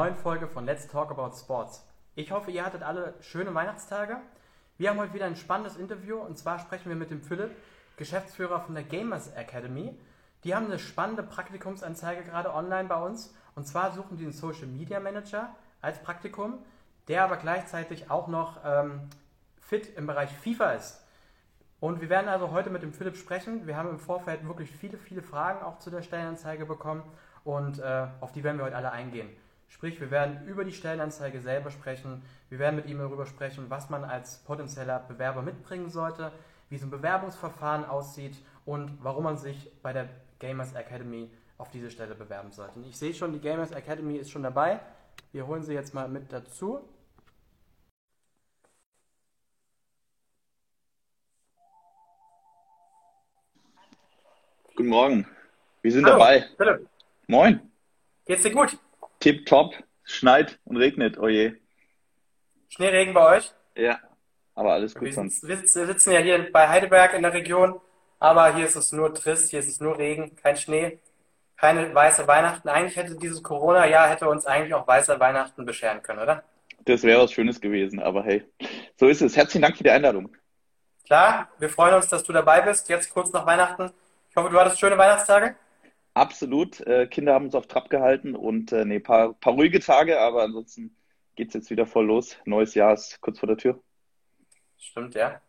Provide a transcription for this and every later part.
neuen Folge von Let's Talk About Sports. Ich hoffe, ihr hattet alle schöne Weihnachtstage. Wir haben heute wieder ein spannendes Interview und zwar sprechen wir mit dem Philipp, Geschäftsführer von der Gamers Academy. Die haben eine spannende Praktikumsanzeige gerade online bei uns und zwar suchen die einen Social Media Manager als Praktikum, der aber gleichzeitig auch noch ähm, fit im Bereich FIFA ist. Und wir werden also heute mit dem Philipp sprechen. Wir haben im Vorfeld wirklich viele, viele Fragen auch zu der Stellenanzeige bekommen und äh, auf die werden wir heute alle eingehen. Sprich, wir werden über die Stellenanzeige selber sprechen. Wir werden mit ihm darüber sprechen, was man als potenzieller Bewerber mitbringen sollte, wie so ein Bewerbungsverfahren aussieht und warum man sich bei der Gamers Academy auf diese Stelle bewerben sollte. Und ich sehe schon, die Gamers Academy ist schon dabei. Wir holen sie jetzt mal mit dazu. Guten Morgen. Wir sind Hallo, dabei. Philipp. Moin. Geht's dir gut? Tip top, schneit und regnet, oje. Oh Schneeregen bei euch? Ja, aber alles gut wir sonst. Wir sitzen ja hier bei Heidelberg in der Region, aber hier ist es nur trist, hier ist es nur Regen, kein Schnee, keine weiße Weihnachten. Eigentlich hätte dieses Corona-Jahr hätte uns eigentlich auch weiße Weihnachten bescheren können, oder? Das wäre was Schönes gewesen, aber hey, so ist es. Herzlichen Dank für die Einladung. Klar, wir freuen uns, dass du dabei bist, jetzt kurz nach Weihnachten. Ich hoffe, du hattest schöne Weihnachtstage. Absolut. Äh, Kinder haben uns auf Trab gehalten und äh, nee, paar, paar ruhige Tage, aber ansonsten geht es jetzt wieder voll los. Neues Jahr ist kurz vor der Tür. Stimmt, ja.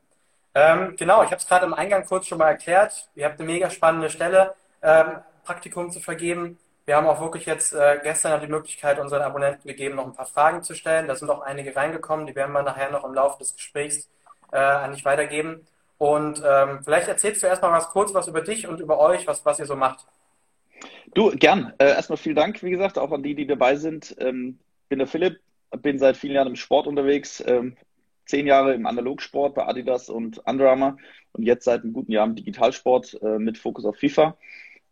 Ähm, genau, ich habe es gerade im Eingang kurz schon mal erklärt. Ihr habt eine mega spannende Stelle, ähm, Praktikum zu vergeben. Wir haben auch wirklich jetzt äh, gestern die Möglichkeit unseren Abonnenten gegeben, noch ein paar Fragen zu stellen. Da sind auch einige reingekommen, die werden wir nachher noch im Laufe des Gesprächs äh, an dich weitergeben. Und ähm, vielleicht erzählst du erstmal was kurz was über dich und über euch, was, was ihr so macht. Du, gern. Äh, erstmal vielen Dank, wie gesagt, auch an die, die dabei sind. Ähm, bin der Philipp, bin seit vielen Jahren im Sport unterwegs, ähm, zehn Jahre im Analogsport bei Adidas und Under Armour und jetzt seit einem guten Jahr im Digitalsport äh, mit Fokus auf FIFA.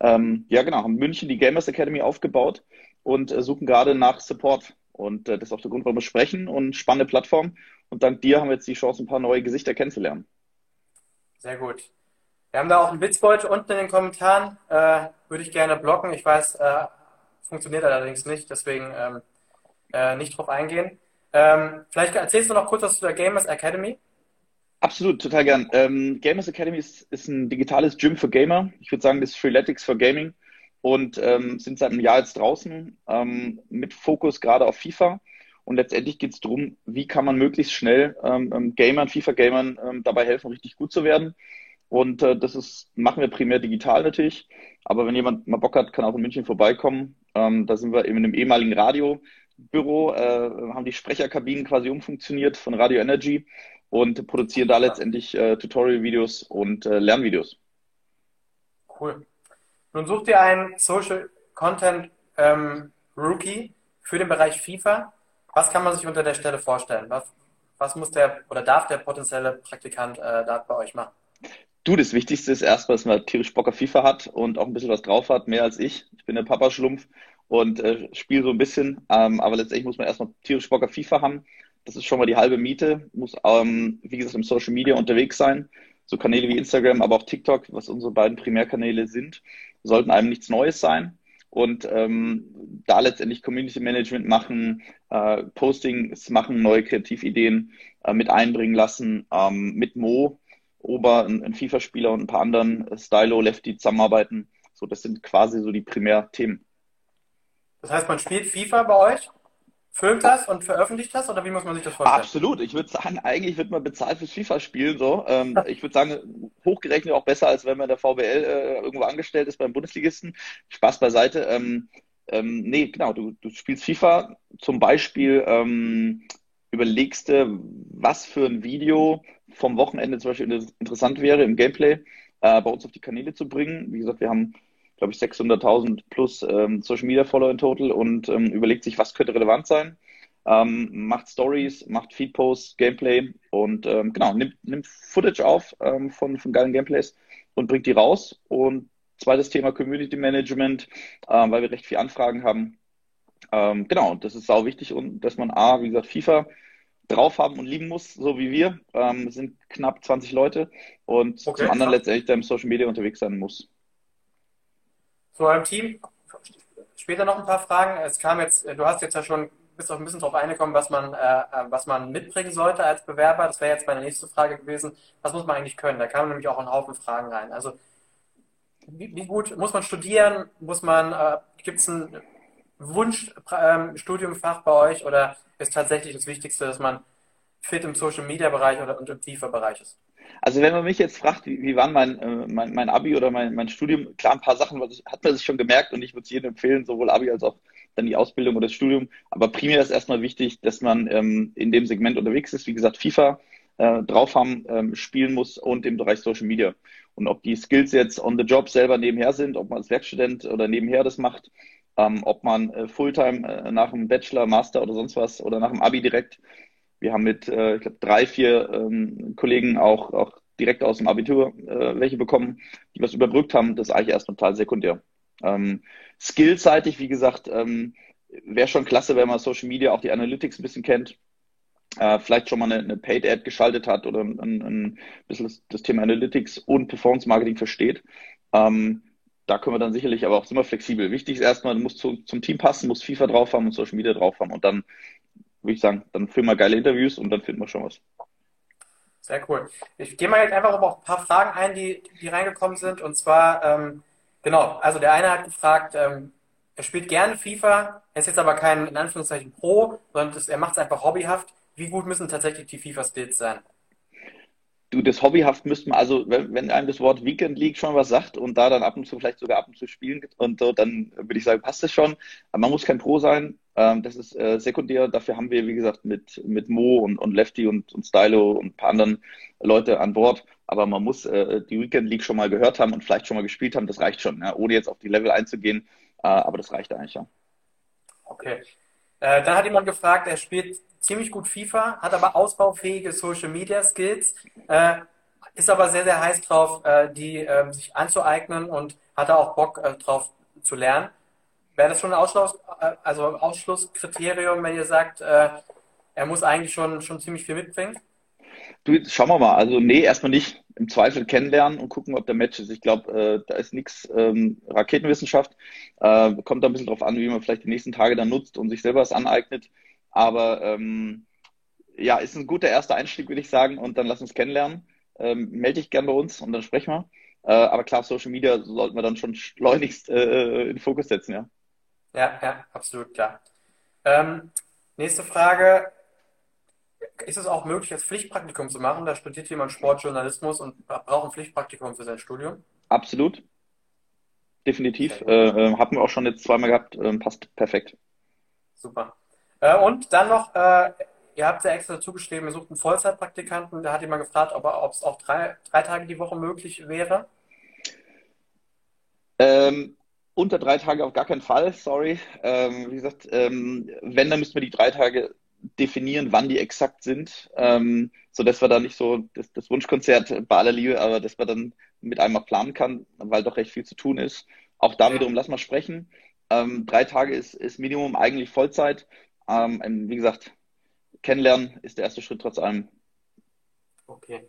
Ähm, ja, genau, haben München die Gamers Academy aufgebaut und äh, suchen gerade nach Support. Und äh, das ist auch der Grund, warum wir sprechen und spannende Plattform. Und dank dir haben wir jetzt die Chance, ein paar neue Gesichter kennenzulernen. Sehr gut. Wir haben da auch einen Witzbeutel unten in den Kommentaren. Äh, würde ich gerne blocken. Ich weiß, äh, funktioniert allerdings nicht, deswegen ähm, äh, nicht drauf eingehen. Ähm, vielleicht erzählst du noch kurz was zu der Gamers Academy. Absolut, total gern. Ähm, Gamers Academy ist, ist, ein digitales Gym für Gamer. Ich würde sagen, das ist Freeletics für Gaming und ähm, sind seit einem Jahr jetzt draußen ähm, mit Fokus gerade auf FIFA. Und letztendlich geht es darum, wie kann man möglichst schnell ähm, Gamern, FIFA-Gamern dabei helfen, richtig gut zu werden. Und äh, das ist, machen wir primär digital natürlich. Aber wenn jemand mal Bock hat, kann auch in München vorbeikommen. Ähm, da sind wir eben in einem ehemaligen Radiobüro, äh, haben die Sprecherkabinen quasi umfunktioniert von Radio Energy und produzieren da letztendlich äh, Tutorial-Videos und äh, Lernvideos. Cool. Nun sucht ihr einen Social Content ähm, Rookie für den Bereich FIFA. Was kann man sich unter der Stelle vorstellen? Was, was muss der oder darf der potenzielle Praktikant äh, da bei euch machen? Du, das Wichtigste ist erstmal, dass man tierisch Bock auf FIFA hat und auch ein bisschen was drauf hat, mehr als ich. Ich bin der Papa-Schlumpf und äh, spiele so ein bisschen, ähm, aber letztendlich muss man erstmal tierisch Bock auf FIFA haben. Das ist schon mal die halbe Miete, muss, ähm, wie gesagt, im Social Media unterwegs sein. So Kanäle wie Instagram, aber auch TikTok, was unsere beiden Primärkanäle sind, sollten einem nichts Neues sein. Und ähm, da letztendlich Community Management machen, äh, Postings machen, neue Kreativideen äh, mit einbringen lassen, ähm, mit Mo Ober, ein, ein FIFA-Spieler und ein paar anderen äh, Stylo, Lefty zusammenarbeiten. So, das sind quasi so die Primärthemen. Das heißt, man spielt FIFA bei euch, filmt das und veröffentlicht das oder wie muss man sich das vorstellen? Absolut. Ich würde sagen, eigentlich wird man bezahlt fürs FIFA spielen. So. Ähm, ich würde sagen, hochgerechnet auch besser, als wenn man in der VBL äh, irgendwo angestellt ist beim Bundesligisten. Spaß beiseite. Ähm, ähm, nee, genau, du, du spielst FIFA zum Beispiel ähm, überlegst du, was für ein Video vom Wochenende zum Beispiel interessant wäre im Gameplay äh, bei uns auf die Kanäle zu bringen. Wie gesagt, wir haben, glaube ich, 600.000 plus ähm, Social Media Follower in total und ähm, überlegt sich, was könnte relevant sein. Ähm, macht Stories, macht Feedposts, Gameplay und ähm, genau, nimmt, nimmt Footage auf ähm, von, von geilen Gameplays und bringt die raus. Und zweites Thema Community Management, äh, weil wir recht viele Anfragen haben ähm, genau, das ist sau wichtig und dass man A, wie gesagt, FIFA drauf haben und lieben muss, so wie wir. Ähm, es sind knapp 20 Leute und okay, zum anderen klar. letztendlich da im Social Media unterwegs sein muss. So einem Team später noch ein paar Fragen. Es kam jetzt, du hast jetzt ja schon bist auch ein bisschen darauf eingekommen, was man, äh, was man mitbringen sollte als Bewerber. Das wäre jetzt meine nächste Frage gewesen. Was muss man eigentlich können? Da kamen nämlich auch ein Haufen Fragen rein. Also wie, wie gut muss man studieren? Muss man, äh, gibt es ein Wunschstudiumfach ähm, bei euch oder ist tatsächlich das Wichtigste, dass man fit im Social Media Bereich oder und im FIFA-Bereich ist? Also wenn man mich jetzt fragt, wie, wie war mein, äh, mein, mein Abi oder mein, mein Studium, klar, ein paar Sachen was ich, hat man sich schon gemerkt und ich würde es jedem empfehlen, sowohl Abi als auch dann die Ausbildung oder das Studium. Aber primär ist erstmal wichtig, dass man ähm, in dem Segment unterwegs ist. Wie gesagt, FIFA äh, drauf haben, ähm, spielen muss und im Bereich Social Media. Und ob die Skills jetzt on the job selber nebenher sind, ob man als Werkstudent oder nebenher das macht, ähm, ob man äh, Fulltime äh, nach dem Bachelor, Master oder sonst was oder nach dem Abi direkt. Wir haben mit, äh, ich glaube, drei, vier ähm, Kollegen auch, auch direkt aus dem Abitur äh, welche bekommen, die was überbrückt haben. Das ist eigentlich erst total sekundär. Ähm, Skillseitig, wie gesagt, ähm, wäre schon klasse, wenn man Social Media auch die Analytics ein bisschen kennt. Äh, vielleicht schon mal eine, eine Paid-Ad geschaltet hat oder ein, ein bisschen das, das, Thema Analytics und Performance Marketing versteht. Ähm, da können wir dann sicherlich, aber auch immer flexibel. Wichtig ist erstmal, du musst zu, zum Team passen, musst FIFA drauf haben und Social Media drauf haben und dann, würde ich sagen, dann führen wir geile Interviews und dann finden wir schon was. Sehr cool. Ich gehe mal jetzt einfach auf ein paar Fragen ein, die, die reingekommen sind. Und zwar, ähm, Genau, also der eine hat gefragt, ähm, er spielt gerne FIFA, er ist jetzt aber kein, in Anführungszeichen, Pro, sondern das, er macht es einfach hobbyhaft. Wie gut müssen tatsächlich die FIFA-Skills sein? Du, das hobbyhaft müsste man, also wenn, wenn einem das Wort Weekend League schon was sagt und da dann ab und zu vielleicht sogar ab und zu spielen und so, dann würde ich sagen, passt das schon. Aber man muss kein Pro sein. Ähm, das ist äh, sekundär. Dafür haben wir, wie gesagt, mit, mit Mo und, und Lefty und, und Stylo und ein paar anderen Leute an Bord. Aber man muss äh, die Weekend League schon mal gehört haben und vielleicht schon mal gespielt haben. Das reicht schon, ja, ohne jetzt auf die Level einzugehen. Äh, aber das reicht eigentlich ja. Okay. Äh, dann hat jemand gefragt, er spielt ziemlich gut FIFA, hat aber ausbaufähige Social Media Skills, äh, ist aber sehr, sehr heiß drauf, äh, die äh, sich anzueignen und hat da auch Bock äh, drauf zu lernen. Wäre das schon ein Ausschluss, äh, also Ausschlusskriterium, wenn ihr sagt, äh, er muss eigentlich schon, schon ziemlich viel mitbringen? Du, schauen wir mal. Also, nee, erstmal nicht. Im Zweifel kennenlernen und gucken, ob der Match ist. Ich glaube, da ist nichts ähm, Raketenwissenschaft. Kommt da ein bisschen drauf an, wie man vielleicht die nächsten Tage dann nutzt und sich selber was aneignet. Aber ähm, ja, ist ein guter erster Einstieg, würde ich sagen. Und dann lass uns kennenlernen. Ähm, melde dich gern bei uns und dann sprechen wir. Äh, aber klar, Social Media sollten wir dann schon schleunigst äh, in den Fokus setzen, ja. Ja, ja, absolut klar. Ähm, nächste Frage. Ist es auch möglich, als Pflichtpraktikum zu machen? Da studiert jemand Sportjournalismus und braucht ein Pflichtpraktikum für sein Studium? Absolut. Definitiv. Äh, äh, hatten wir auch schon jetzt zweimal gehabt. Äh, passt perfekt. Super. Äh, und dann noch, äh, ihr habt ja extra dazu geschrieben, ihr sucht einen Vollzeitpraktikanten. Da hat jemand gefragt, ob es auch drei, drei Tage die Woche möglich wäre. Ähm, unter drei Tage auf gar keinen Fall, sorry. Ähm, wie gesagt, ähm, wenn, dann müssten wir die drei Tage definieren, wann die exakt sind, ähm, sodass wir da nicht so das, das, Wunschkonzert bei aller Liebe, aber dass man dann mit einmal planen kann, weil doch recht viel zu tun ist. Auch da wiederum, lass mal sprechen. Ähm, drei Tage ist, ist Minimum eigentlich Vollzeit. Ähm, wie gesagt, kennenlernen ist der erste Schritt trotz allem. Okay.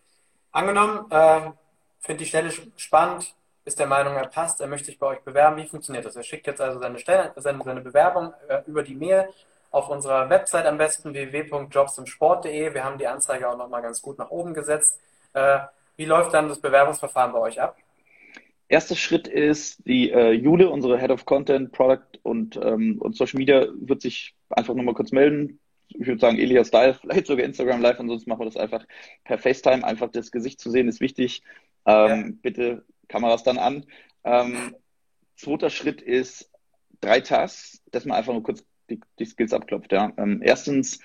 Angenommen, äh, finde die Stelle spannend, ist der Meinung, er passt, er möchte sich bei euch bewerben. Wie funktioniert das? Er schickt jetzt also seine, Stelle, seine, seine Bewerbung äh, über die Mail auf unserer Website am besten www.jobsimsport.de. Wir haben die Anzeige auch nochmal ganz gut nach oben gesetzt. Äh, wie läuft dann das Bewerbungsverfahren bei euch ab? Erster Schritt ist, die äh, Jule, unsere Head of Content, Product und, ähm, und Social Media, wird sich einfach nochmal kurz melden. Ich würde sagen, Elias Style, vielleicht sogar Instagram Live, ansonsten machen wir das einfach per FaceTime. Einfach das Gesicht zu sehen ist wichtig. Ähm, ja. Bitte Kameras dann an. Ähm, zweiter Schritt ist drei Tasks, dass man einfach nur kurz die, die Skills abklopft. Ja. Ähm, erstens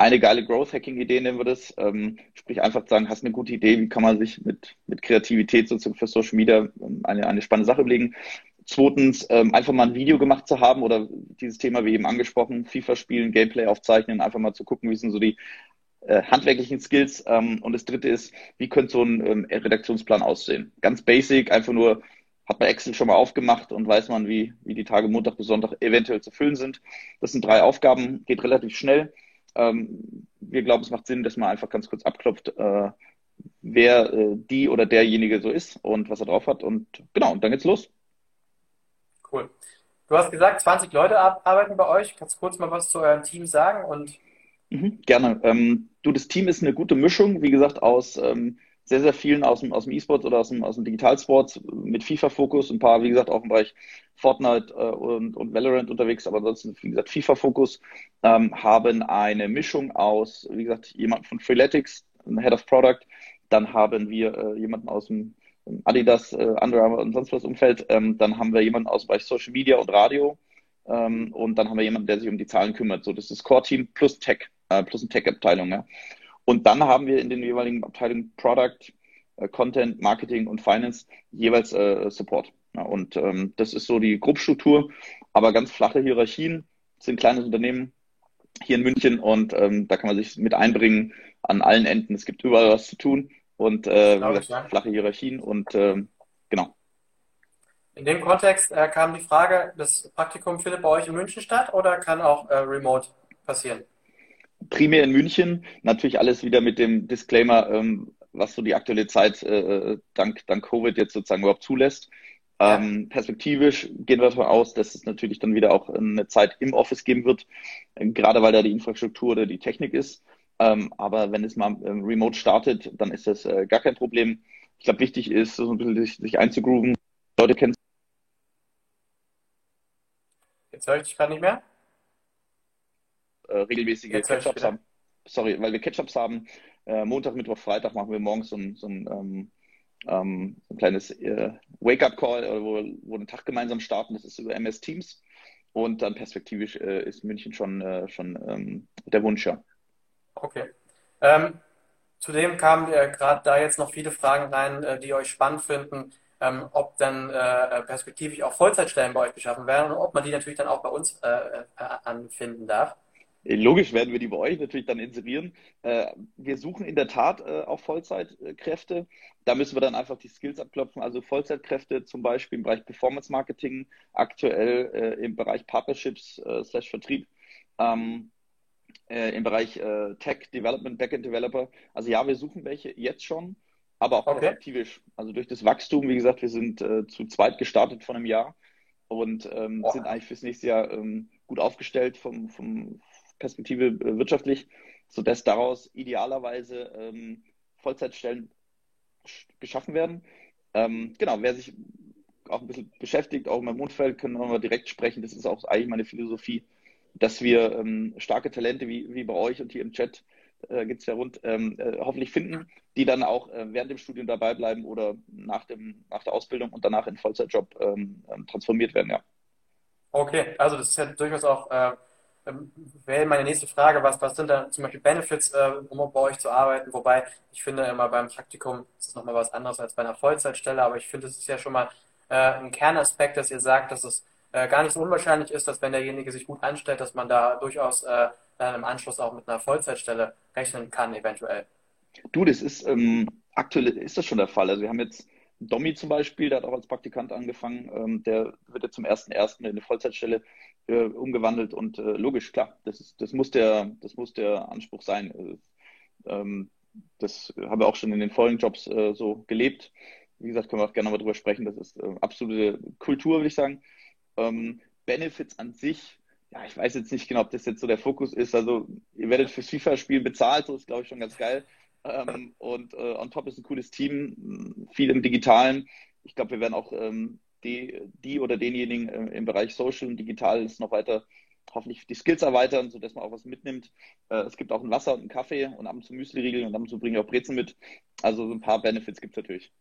eine geile Growth-Hacking-Idee nennen wir das. Ähm, sprich einfach sagen, hast eine gute Idee, wie kann man sich mit, mit Kreativität sozusagen für Social Media ähm, eine, eine spannende Sache überlegen. Zweitens, ähm, einfach mal ein Video gemacht zu haben oder dieses Thema wie eben angesprochen, FIFA spielen, Gameplay aufzeichnen, einfach mal zu gucken, wie sind so die äh, handwerklichen Skills. Ähm, und das dritte ist, wie könnte so ein ähm, Redaktionsplan aussehen? Ganz basic, einfach nur hat man Excel schon mal aufgemacht und weiß man, wie, wie die Tage Montag bis Sonntag eventuell zu füllen sind. Das sind drei Aufgaben, geht relativ schnell. Ähm, wir glauben, es macht Sinn, dass man einfach ganz kurz abklopft, äh, wer äh, die oder derjenige so ist und was er drauf hat. Und genau, und dann geht's los. Cool. Du hast gesagt, 20 Leute arbeiten bei euch. Kannst du kurz mal was zu eurem Team sagen? Und mhm, gerne. Ähm, du, das Team ist eine gute Mischung, wie gesagt, aus ähm, sehr, sehr vielen aus dem, aus dem E-Sport oder aus dem, aus dem Digitalsport mit FIFA-Fokus, ein paar, wie gesagt, auch im Bereich Fortnite äh, und, und Valorant unterwegs, aber ansonsten, wie gesagt, FIFA-Fokus, ähm, haben eine Mischung aus, wie gesagt, jemand von Freeletics, Head of Product, dann haben wir äh, jemanden aus dem Adidas, äh, Under Armour und sonst was Umfeld, ähm, dann haben wir jemanden aus dem Bereich Social Media und Radio ähm, und dann haben wir jemanden, der sich um die Zahlen kümmert. So, das ist das Core-Team plus Tech, äh, plus eine Tech-Abteilung. Ja. Und dann haben wir in den jeweiligen Abteilungen Product, äh, Content, Marketing und Finance jeweils äh, Support. Ja, und ähm, das ist so die Gruppstruktur, aber ganz flache Hierarchien, das sind kleines Unternehmen hier in München und ähm, da kann man sich mit einbringen an allen Enden. Es gibt überall was zu tun und äh, gesagt, ja. flache Hierarchien und ähm, genau. In dem Kontext äh, kam die Frage, das Praktikum findet bei euch in München statt oder kann auch äh, remote passieren? Primär in München. Natürlich alles wieder mit dem Disclaimer, ähm, was so die aktuelle Zeit äh, dank, dank Covid jetzt sozusagen überhaupt zulässt. Ja. Ähm, perspektivisch gehen wir davon aus, dass es natürlich dann wieder auch eine Zeit im Office geben wird, äh, gerade weil da die Infrastruktur oder die Technik ist. Ähm, aber wenn es mal ähm, remote startet, dann ist das äh, gar kein Problem. Ich glaube, wichtig ist, so ein bisschen sich, sich einzugrooven, Leute kennen. Jetzt höre ich dich gerade nicht mehr äh, regelmäßige Catch-ups haben. Sorry, weil wir Catch-ups haben. Äh, Montag, Mittwoch, Freitag machen wir morgens so ein, so ein, ähm, ähm, so ein kleines äh, Wake-up-Call, wo, wo wir den Tag gemeinsam starten. Das ist über MS Teams. Und dann perspektivisch äh, ist München schon, äh, schon ähm, der Wunsch, ja. Okay. Ähm, zudem kamen äh, gerade da jetzt noch viele Fragen rein, äh, die euch spannend finden, ähm, ob dann äh, perspektivisch auch Vollzeitstellen bei euch geschaffen werden und ob man die natürlich dann auch bei uns äh, äh, anfinden darf. Logisch werden wir die bei euch natürlich dann inserieren. Äh, wir suchen in der Tat äh, auch Vollzeitkräfte. Da müssen wir dann einfach die Skills abklopfen. Also Vollzeitkräfte zum Beispiel im Bereich Performance Marketing, aktuell äh, im Bereich Partnerships slash Vertrieb, ähm, im Bereich Tech Development, Backend Developer. Also ja, wir suchen welche jetzt schon, aber auch okay. perspektivisch. Also durch das Wachstum, wie gesagt, wir sind zu zweit gestartet vor einem Jahr und ähm, sind eigentlich fürs nächste Jahr ähm, gut aufgestellt vom, vom, Perspektive äh, wirtschaftlich, sodass daraus idealerweise ähm, Vollzeitstellen geschaffen werden. Ähm, genau, wer sich auch ein bisschen beschäftigt, auch in meinem Umfeld, können wir direkt sprechen. Das ist auch eigentlich meine Philosophie, dass wir ähm, starke Talente wie, wie bei euch und hier im Chat äh, gibt es ja rund, ähm, äh, hoffentlich finden, die dann auch äh, während dem Studium dabei bleiben oder nach, dem, nach der Ausbildung und danach in Vollzeitjob ähm, transformiert werden, ja. Okay, also das ist ja durchaus auch äh, wäre meine nächste Frage, was, was sind da zum Beispiel Benefits, äh, um bei euch zu arbeiten? Wobei ich finde immer beim Praktikum ist es nochmal was anderes als bei einer Vollzeitstelle, aber ich finde, es ist ja schon mal äh, ein Kernaspekt, dass ihr sagt, dass es äh, gar nicht so unwahrscheinlich ist, dass wenn derjenige sich gut anstellt, dass man da durchaus äh, dann im Anschluss auch mit einer Vollzeitstelle rechnen kann, eventuell. Du, das ist ähm, aktuell ist das schon der Fall. Also wir haben jetzt Domi zum Beispiel, der hat auch als Praktikant angefangen, ähm, der wird jetzt zum ersten ersten in eine Vollzeitstelle äh, umgewandelt und äh, logisch, klar, das, ist, das, muss der, das muss der Anspruch sein. Also, ähm, das haben wir auch schon in den vorigen Jobs äh, so gelebt. Wie gesagt, können wir auch gerne mal drüber sprechen. Das ist äh, absolute Kultur, würde ich sagen. Ähm, Benefits an sich, ja, ich weiß jetzt nicht genau, ob das jetzt so der Fokus ist. Also, ihr werdet fürs FIFA-Spiel bezahlt, so ist, glaube ich, schon ganz geil. Ähm, und äh, on top ist ein cooles Team, viel im Digitalen. Ich glaube, wir werden auch ähm, die, die oder denjenigen äh, im Bereich Social und Digital ist noch weiter hoffentlich die Skills erweitern, sodass man auch was mitnimmt. Äh, es gibt auch ein Wasser und einen Kaffee und ab und zu Müsli-Riegel und ab und zu bringe ich auch Brezen mit. Also so ein paar Benefits gibt es natürlich.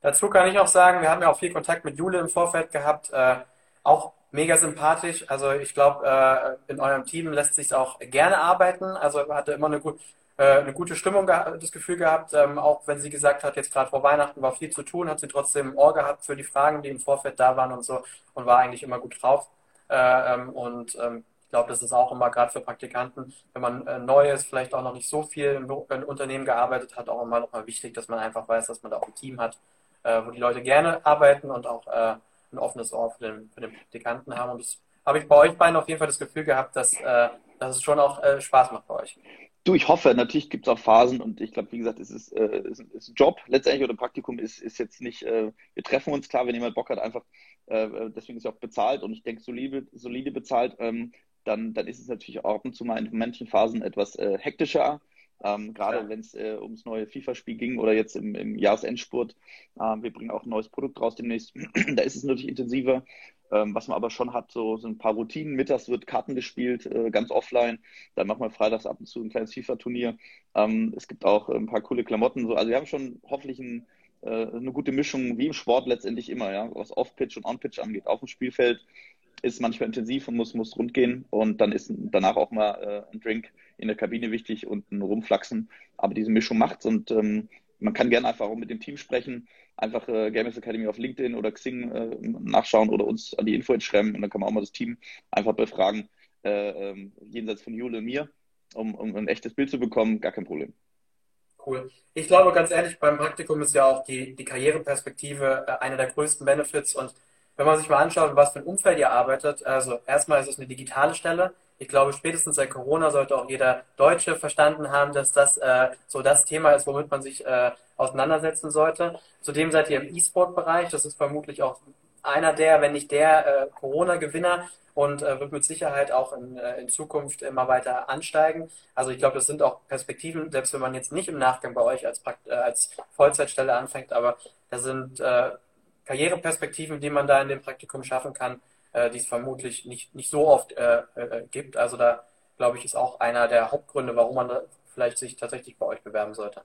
Dazu kann ich auch sagen, wir haben ja auch viel Kontakt mit Jule im Vorfeld gehabt. Äh, auch mega sympathisch. Also ich glaube, äh, in eurem Team lässt sich auch gerne arbeiten. Also hatte immer eine, gut, äh, eine gute Stimmung, das Gefühl gehabt, ähm, auch wenn sie gesagt hat, jetzt gerade vor Weihnachten war viel zu tun, hat sie trotzdem Ohr gehabt für die Fragen, die im Vorfeld da waren und so und war eigentlich immer gut drauf. Äh, ähm, und ähm, ich glaube, das ist auch immer gerade für Praktikanten, wenn man äh, neu ist, vielleicht auch noch nicht so viel im, im Unternehmen gearbeitet hat, auch immer noch mal wichtig, dass man einfach weiß, dass man da auch ein Team hat, äh, wo die Leute gerne arbeiten und auch äh, ein offenes Ohr für den, für den Praktikanten haben. Und das habe ich bei euch beiden auf jeden Fall das Gefühl gehabt, dass, äh, dass es schon auch äh, Spaß macht bei euch. Du, ich hoffe, natürlich gibt es auch Phasen und ich glaube, wie gesagt, es ist, äh, es ist ein Job letztendlich oder Praktikum ist, ist jetzt nicht, äh, wir treffen uns klar, wenn jemand Bock hat, einfach, äh, deswegen ist es auch bezahlt und ich denke, solide, solide bezahlt, ähm, dann, dann ist es natürlich auch ab und zu mal in manchen Phasen etwas äh, hektischer. Ähm, gerade ja. wenn es äh, ums neue FIFA-Spiel ging oder jetzt im, im Jahresendspurt. Äh, wir bringen auch ein neues Produkt raus demnächst. da ist es natürlich intensiver. Ähm, was man aber schon hat, so, so ein paar Routinen. Mittags wird Karten gespielt, äh, ganz offline. Dann machen wir freitags ab und zu ein kleines FIFA-Turnier. Ähm, es gibt auch ein paar coole Klamotten. So. Also wir haben schon hoffentlich ein, äh, eine gute Mischung, wie im Sport letztendlich immer, ja, was Off-Pitch und On-Pitch angeht. Auf dem Spielfeld ist manchmal intensiv und muss, muss rund gehen. Und dann ist danach auch mal äh, ein Drink in der Kabine wichtig und ein Rumflachsen. Aber diese Mischung macht's und ähm, man kann gerne einfach auch mit dem Team sprechen, einfach äh, Gamers Academy auf LinkedIn oder Xing äh, nachschauen oder uns an die Info schreiben und dann kann man auch mal das Team einfach befragen, äh, ähm, jenseits von Jule und mir, um, um ein echtes Bild zu bekommen, gar kein Problem. Cool. Ich glaube ganz ehrlich, beim Praktikum ist ja auch die, die Karriereperspektive äh, einer der größten Benefits und wenn man sich mal anschaut, was für ein Umfeld ihr arbeitet, also erstmal ist es eine digitale Stelle. Ich glaube, spätestens seit Corona sollte auch jeder Deutsche verstanden haben, dass das äh, so das Thema ist, womit man sich äh, auseinandersetzen sollte. Zudem seid ihr im E-Sport-Bereich. Das ist vermutlich auch einer der, wenn nicht der äh, Corona-Gewinner und äh, wird mit Sicherheit auch in, äh, in Zukunft immer weiter ansteigen. Also ich glaube, das sind auch Perspektiven, selbst wenn man jetzt nicht im Nachgang bei euch als, äh, als Vollzeitstelle anfängt, aber da sind Karriereperspektiven, die man da in dem Praktikum schaffen kann, äh, die es vermutlich nicht, nicht so oft äh, äh, gibt. Also da, glaube ich, ist auch einer der Hauptgründe, warum man vielleicht sich tatsächlich bei euch bewerben sollte.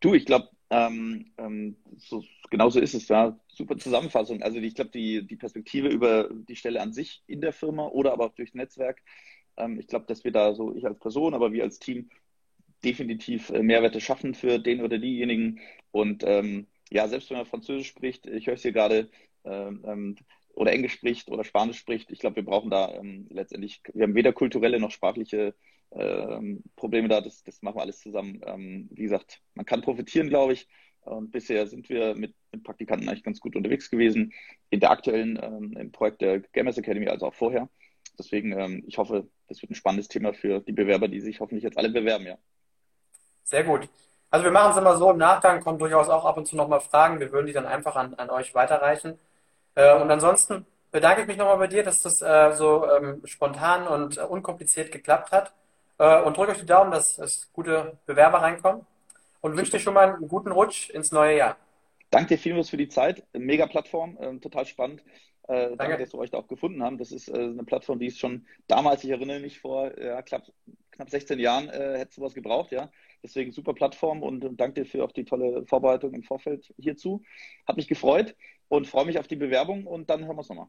Du, ich glaube, ähm, ähm, so, genau so ist es, ja. Super Zusammenfassung. Also ich glaube, die, die Perspektive über die Stelle an sich in der Firma oder aber auch durchs Netzwerk, ähm, ich glaube, dass wir da so, ich als Person, aber wir als Team definitiv äh, Mehrwerte schaffen für den oder diejenigen. Und ähm, ja, selbst wenn man Französisch spricht, ich höre es hier gerade, ähm, ähm, oder Englisch spricht oder Spanisch spricht, ich glaube, wir brauchen da ähm, letztendlich, wir haben weder kulturelle noch sprachliche ähm, Probleme da, das, das machen wir alles zusammen. Ähm, wie gesagt, man kann profitieren, glaube ich. Und bisher sind wir mit, mit, Praktikanten eigentlich ganz gut unterwegs gewesen, in der aktuellen, ähm, im Projekt der Gamers Academy, also auch vorher. Deswegen, ähm, ich hoffe, das wird ein spannendes Thema für die Bewerber, die sich hoffentlich jetzt alle bewerben, ja. Sehr gut. Also wir machen es immer so, im Nachgang kommen durchaus auch ab und zu nochmal Fragen. Wir würden die dann einfach an, an euch weiterreichen. Äh, und ansonsten bedanke ich mich nochmal bei dir, dass das äh, so ähm, spontan und äh, unkompliziert geklappt hat. Äh, und drücke euch die Daumen, dass, dass gute Bewerber reinkommen. Und wünsche dir schon mal einen guten Rutsch ins neue Jahr. Danke dir vielmals für die Zeit. Mega Plattform, ähm, total spannend. Äh, danke. danke. dass wir euch da auch gefunden haben. Das ist äh, eine Plattform, die ist schon damals, ich erinnere mich, vor ja, knapp, knapp 16 Jahren äh, hätte sowas gebraucht, ja. Deswegen super Plattform und, und danke dir für auch die tolle Vorbereitung im Vorfeld hierzu. Hat mich gefreut und freue mich auf die Bewerbung und dann hören wir es nochmal.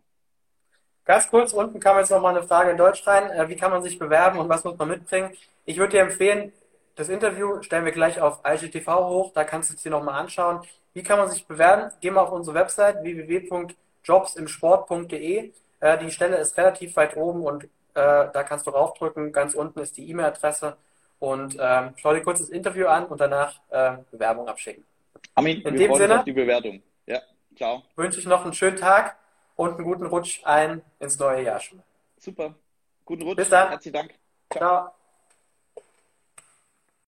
Ganz kurz, unten kam jetzt nochmal eine Frage in Deutsch rein. Äh, wie kann man sich bewerben und was muss man mitbringen? Ich würde dir empfehlen, das Interview stellen wir gleich auf IGTV hoch, da kannst du es dir nochmal anschauen. Wie kann man sich bewerben? Geh mal auf unsere Website www.jobsimsport.de. Äh, die Stelle ist relativ weit oben und äh, da kannst du raufdrücken. Ganz unten ist die E-Mail-Adresse und ähm, schau dir kurz das Interview an und danach Bewerbung abschicken. Armin, in dem Sinne, die Bewertung. Ciao. Wünsche ich noch einen schönen Tag und einen guten Rutsch ein ins neue Jahr schon. Super. Guten Rutsch. Bis dann. Herzlichen Dank. ciao. ciao.